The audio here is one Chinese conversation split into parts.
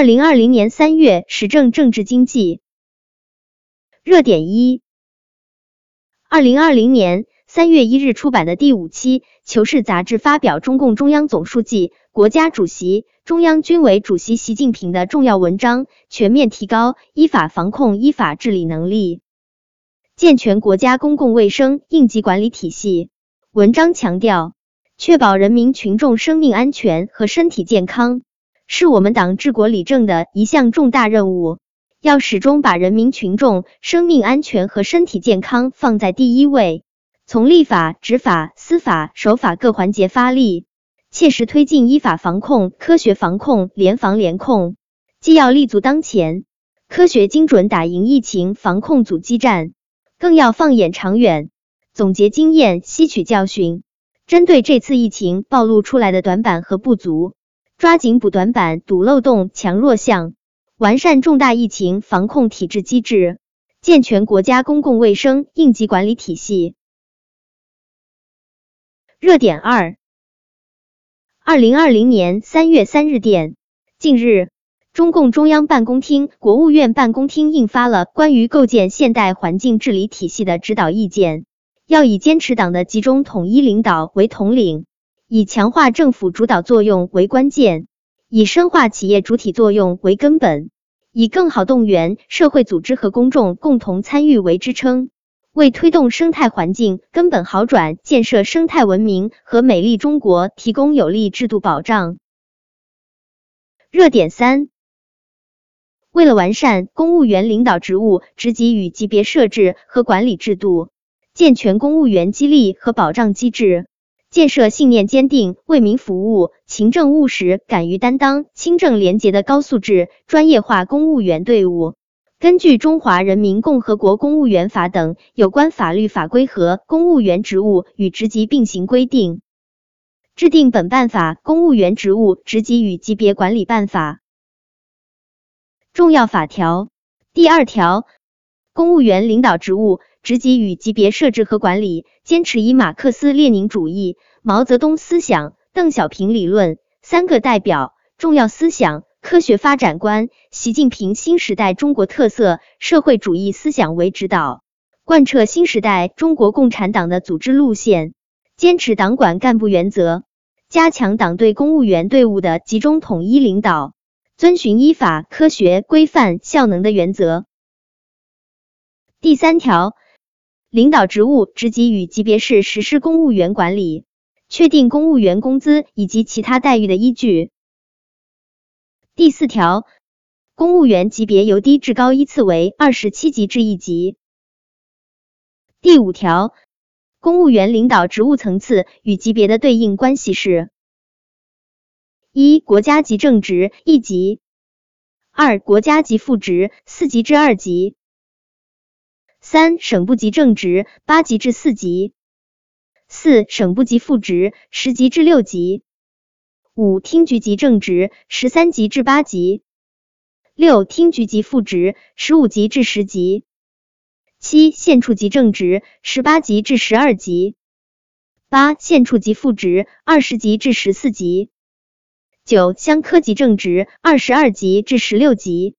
二零二零年三月，时政、政治、经济热点一。二零二零年三月一日出版的第五期《求是》杂志发表中共中央总书记、国家主席、中央军委主席习近平的重要文章，全面提高依法防控、依法治理能力，健全国家公共卫生应急管理体系。文章强调，确保人民群众生命安全和身体健康。是我们党治国理政的一项重大任务，要始终把人民群众生命安全和身体健康放在第一位。从立法、执法、司法、守法各环节发力，切实推进依法防控、科学防控、联防联控。既要立足当前，科学精准打赢疫情防控阻击战，更要放眼长远，总结经验，吸取教训，针对这次疫情暴露出来的短板和不足。抓紧补短板、堵漏洞、强弱项，完善重大疫情防控体制机制，健全国家公共卫生应急管理体系。热点二，二零二零年三月三日电，近日，中共中央办公厅、国务院办公厅印发了关于构建现代环境治理体系的指导意见，要以坚持党的集中统一领导为统领。以强化政府主导作用为关键，以深化企业主体作用为根本，以更好动员社会组织和公众共同参与为支撑，为推动生态环境根本好转、建设生态文明和美丽中国提供有力制度保障。热点三，为了完善公务员领导职务职级与级别设置和管理制度，健全公务员激励和保障机制。建设信念坚定、为民服务、勤政务实、敢于担当、清正廉洁的高素质专业化公务员队伍。根据《中华人民共和国公务员法》等有关法律法规和《公务员职务与职级并行规定》，制定本办法《公务员职务职级与级别管理办法》。重要法条第二条，公务员领导职务。职级与级别设置和管理，坚持以马克思列宁主义、毛泽东思想、邓小平理论、三个代表、重要思想、科学发展观、习近平新时代中国特色社会主义思想为指导，贯彻新时代中国共产党的组织路线，坚持党管干部原则，加强党对公务员队伍的集中统一领导，遵循依法、科学、规范、效能的原则。第三条。领导职务职级与级别是实施公务员管理、确定公务员工资以及其他待遇的依据。第四条，公务员级别由低至高依次为二十七级至一级。第五条，公务员领导职务层次与级别的对应关系是：一、国家级正职一级；二、国家级副职四级至二级。三省部级正职八级至四级，四省部级副职十级至六级，五厅局级正职十三级至八级，六厅局级副职十五级至十级，七县处级正职十八级至十二级，八县处级副职二十级至十四级，九乡科级正职二十二级至十六级。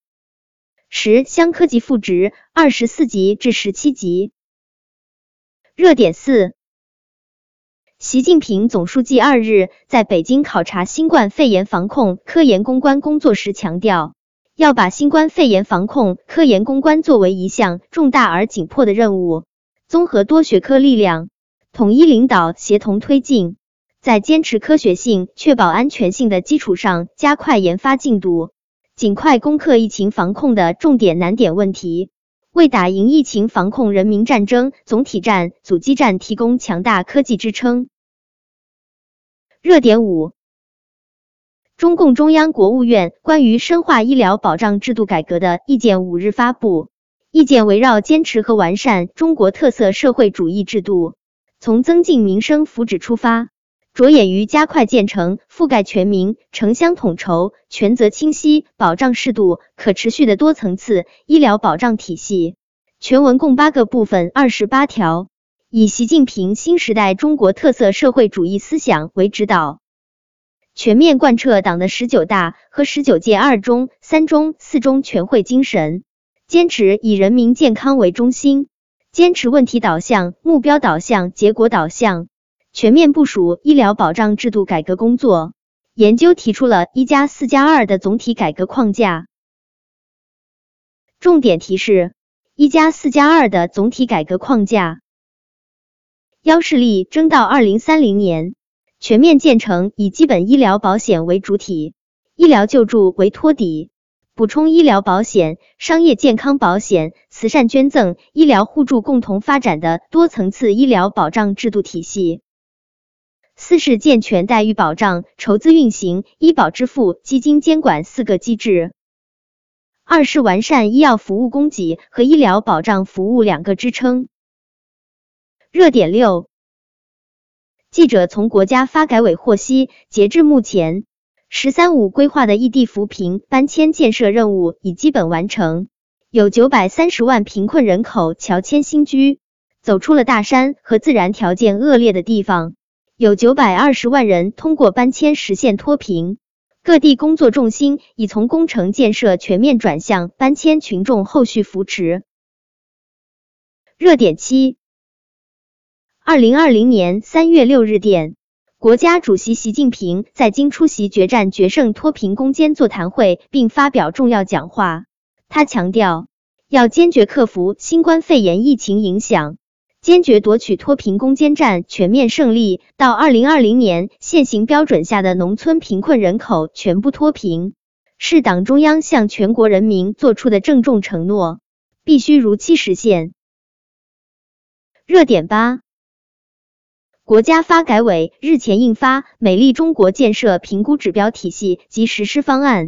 十乡科级副职二十四级至十七级。热点四，习近平总书记二日在北京考察新冠肺炎防控科研攻关工作时强调，要把新冠肺炎防控科研攻关作为一项重大而紧迫的任务，综合多学科力量，统一领导，协同推进，在坚持科学性、确保安全性的基础上，加快研发进度。尽快攻克疫情防控的重点难点问题，为打赢疫情防控人民战争总体战、阻击战提供强大科技支撑。热点五：中共中央、国务院关于深化医疗保障制度改革的意见五日发布。意见围绕坚持和完善中国特色社会主义制度，从增进民生福祉出发。着眼于加快建成覆盖全民、城乡统筹、权责清晰、保障适度、可持续的多层次医疗保障体系。全文共八个部分，二十八条，以习近平新时代中国特色社会主义思想为指导，全面贯彻党的十九大和十九届二中、三中、四中全会精神，坚持以人民健康为中心，坚持问题导向、目标导向、结果导向，全面部署医疗保障制度改革工作，研究提出了一加四加二的总体改革框架。重点提示：一加四加二的总体改革框架，幺是力争到二零三零年全面建成以基本医疗保险为主体、医疗救助为托底、补充医疗保险、商业健康保险、慈善捐赠、医疗互助共同发展的多层次医疗保障制度体系。四是健全待遇保障、筹资运行、医保支付、基金监管四个机制。二是完善医药服务供给和医疗保障服务两个支撑。热点六，记者从国家发改委获悉，截至目前，“十三五”规划的异地扶贫搬迁建设任务已基本完成，有九百三十万贫困人口乔迁新居，走出了大山和自然条件恶劣的地方，有九百二十万人通过搬迁实现脱贫。各地工作重心已从工程建设全面转向搬迁群众后续扶持。热点七，二零二零年三月六日电，国家主席习近平在京出席决战决胜脱贫攻坚座谈会并发表重要讲话。他强调，要坚决克服新冠肺炎疫情影响。坚决夺取脱贫攻坚战全面胜利，到二零二零年现行标准下的农村贫困人口全部脱贫，是党中央向全国人民作出的郑重承诺，必须如期实现。热点八，国家发改委日前印发《美丽中国建设评估指标体系及实施方案》。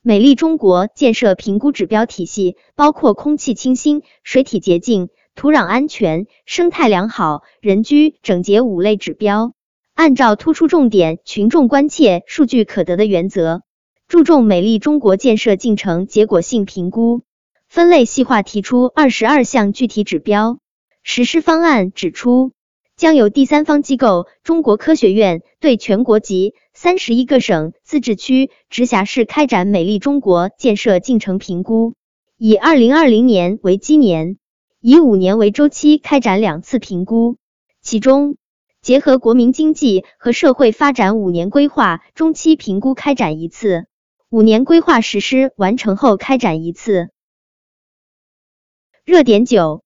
美丽中国建设评估指标体系包括空气清新、水体洁净。土壤安全、生态良好、人居整洁五类指标，按照突出重点、群众关切、数据可得的原则，注重美丽中国建设进程结果性评估，分类细化提出二十二项具体指标。实施方案指出，将由第三方机构中国科学院对全国及三十一个省、自治区、直辖市开展美丽中国建设进程评估，以二零二零年为基年。以五年为周期开展两次评估，其中结合国民经济和社会发展五年规划中期评估开展一次，五年规划实施完成后开展一次。热点九，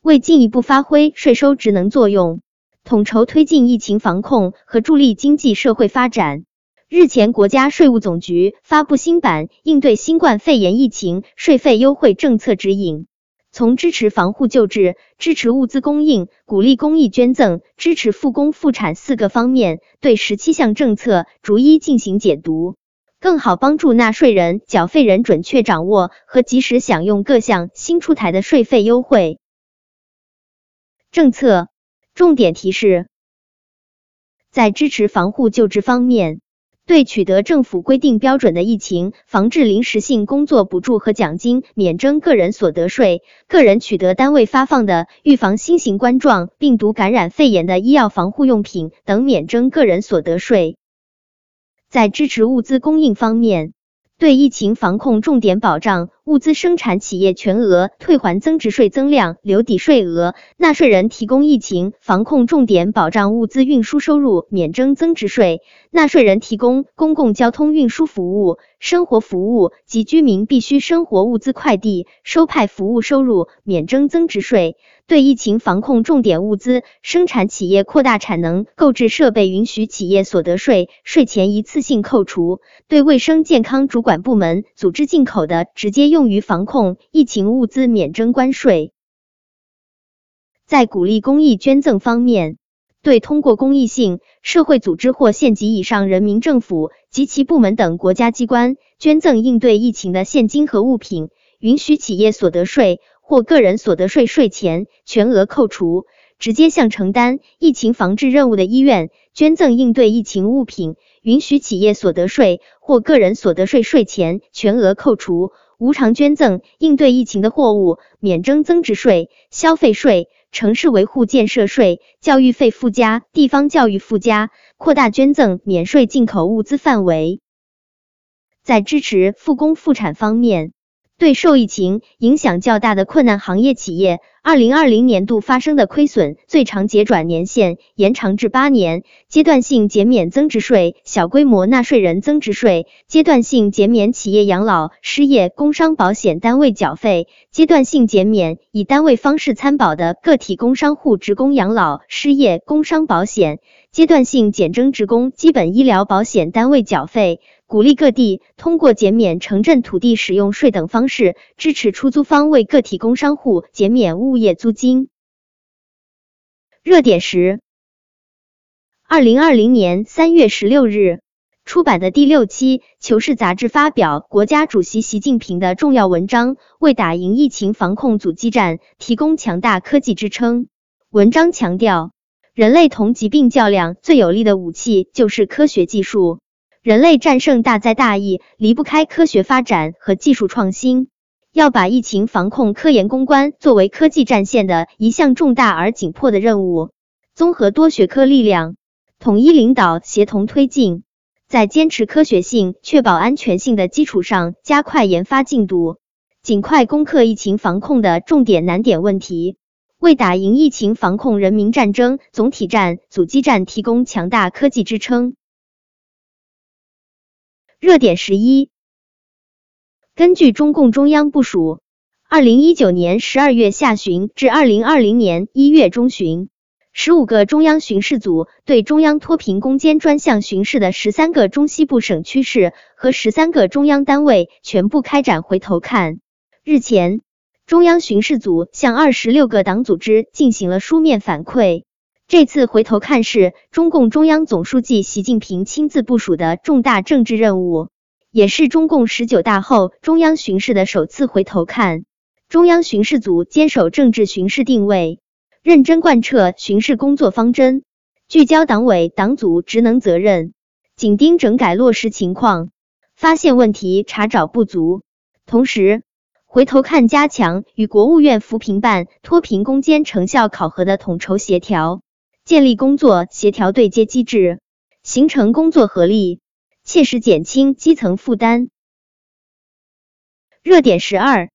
为进一步发挥税收职能作用，统筹推进疫情防控和助力经济社会发展，日前国家税务总局发布新版应对新冠肺炎疫情税费优惠政策指引。从支持防护救治、支持物资供应、鼓励公益捐赠、支持复工复产四个方面，对十七项政策逐一进行解读，更好帮助纳税人、缴费人准确掌握和及时享用各项新出台的税费优惠政策。重点提示：在支持防护救治方面。对取得政府规定标准的疫情防治临时性工作补助和奖金免征个人所得税，个人取得单位发放的预防新型冠状病毒感染肺炎的医药防护用品等免征个人所得税。在支持物资供应方面，对疫情防控重点保障物资生产企业全额退还增值税增量留抵税额，纳税人提供疫情防控重点保障物资运输收入免征增值税，纳税人提供公共交通运输服务、生活服务及居民必需生活物资快递收派服务收入免征增值税。对疫情防控重点物资生产企业扩大产能购置设备，允许企业所得税税前一次性扣除；对卫生健康主管部门组织进口的直接用于防控疫情物资免征关税。在鼓励公益捐赠方面，对通过公益性社会组织或县级以上人民政府及其部门等国家机关捐赠应对疫情的现金和物品，允许企业所得税。或个人所得税税前全额扣除，直接向承担疫情防治任务的医院捐赠应对疫情物品，允许企业所得税或个人所得税税前全额扣除；无偿捐赠应对疫情的货物，免征增值税、消费税、城市维护建设税、教育费附加、地方教育附加。扩大捐赠免税进口物资范围。在支持复工复产方面，对受疫情影响较大的困难行业企业，二零二零年度发生的亏损最长结转年限延长至八年，阶段性减免增值税，小规模纳税人增值税，阶段性减免企业养老、失业、工伤保险单位缴费，阶段性减免以单位方式参保的个体工商户职工养老、失业、工伤保险，阶段性减征职工基本医疗保险单位缴费。鼓励各地通过减免城镇土地使用税等方式，支持出租方为个体工商户减免物业租金。热点十，二零二零年三月十六日出版的第六期《求是》杂志发表国家主席习近平的重要文章，为打赢疫情防控阻击战提供强大科技支撑。文章强调，人类同疾病较量最有力的武器就是科学技术。人类战胜大灾大疫离不开科学发展和技术创新，要把疫情防控科研攻关作为科技战线的一项重大而紧迫的任务，综合多学科力量，统一领导，协同推进，在坚持科学性、确保安全性的基础上，加快研发进度，尽快攻克疫情防控的重点难点问题，为打赢疫情防控人民战争总体战、阻击战提供强大科技支撑。热点十一，根据中共中央部署，二零一九年十二月下旬至二零二零年一月中旬，十五个中央巡视组对中央脱贫攻坚专项巡视的十三个中西部省区市和十三个中央单位全部开展回头看。日前，中央巡视组向二十六个党组织进行了书面反馈。这次回头看是中共中央总书记习近平亲自部署的重大政治任务，也是中共十九大后中央巡视的首次回头看。中央巡视组坚守政治巡视定位，认真贯彻巡视工作方针，聚焦党委党组职能责任，紧盯整改落实情况，发现问题，查找不足。同时，回头看加强与国务院扶贫办脱贫攻坚成效考核的统筹协调。建立工作协调对接机制，形成工作合力，切实减轻基层负担。热点十二，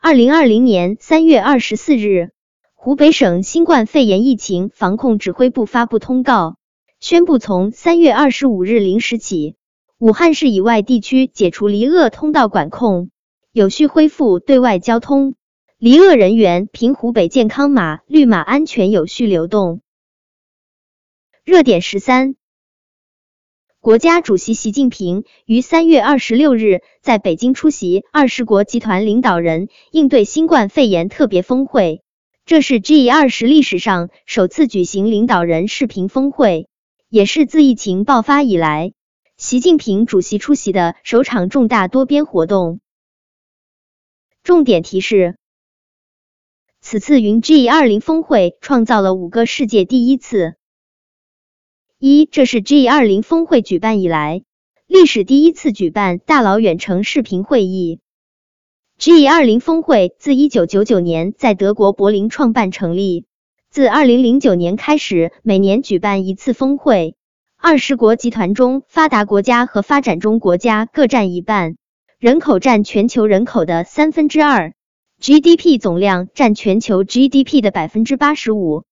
二零二零年三月二十四日，湖北省新冠肺炎疫情防控指挥部发布通告，宣布从三月二十五日零时起，武汉市以外地区解除离鄂通道管控，有序恢复对外交通。离鄂人员凭湖北健康码绿码安全有序流动。热点十三，国家主席习近平于三月二十六日在北京出席二十国集团领导人应对新冠肺炎特别峰会，这是 G 二十历史上首次举行领导人视频峰会，也是自疫情爆发以来习近平主席出席的首场重大多边活动。重点提示。此次云 G 二零峰会创造了五个世界第一次。一，这是 G 二零峰会举办以来历史第一次举办大佬远程视频会议。G 二零峰会自一九九九年在德国柏林创办成立，自二零零九年开始每年举办一次峰会。二十国集团中，发达国家和发展中国家各占一半，人口占全球人口的三分之二。GDP 总量占全球 GDP 的百分之八十五。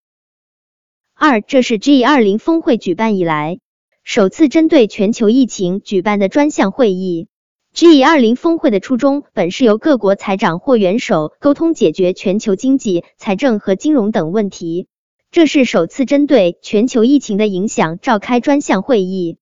二，这是 G 二零峰会举办以来首次针对全球疫情举办的专项会议。G 二零峰会的初衷本是由各国财长或元首沟通解决全球经济、财政和金融等问题，这是首次针对全球疫情的影响召开专项会议。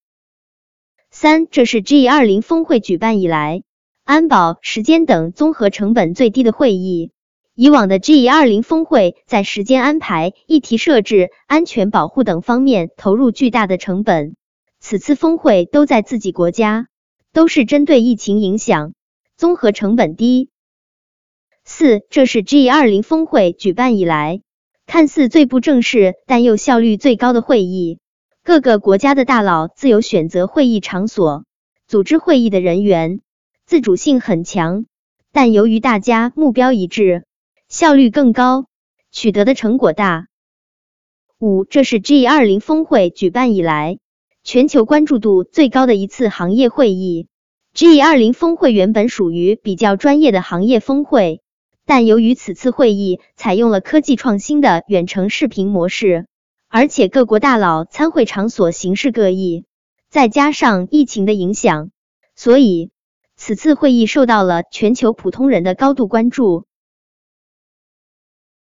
三，这是 G 二零峰会举办以来。安保、时间等综合成本最低的会议。以往的 G 二零峰会在时间安排、议题设置、安全保护等方面投入巨大的成本。此次峰会都在自己国家，都是针对疫情影响，综合成本低。四，这是 G 二零峰会举办以来看似最不正式，但又效率最高的会议。各个国家的大佬自由选择会议场所，组织会议的人员。自主性很强，但由于大家目标一致，效率更高，取得的成果大。五，这是 G 二零峰会举办以来全球关注度最高的一次行业会议。G 二零峰会原本属于比较专业的行业峰会，但由于此次会议采用了科技创新的远程视频模式，而且各国大佬参会场所形式各异，再加上疫情的影响，所以此次会议受到了全球普通人的高度关注。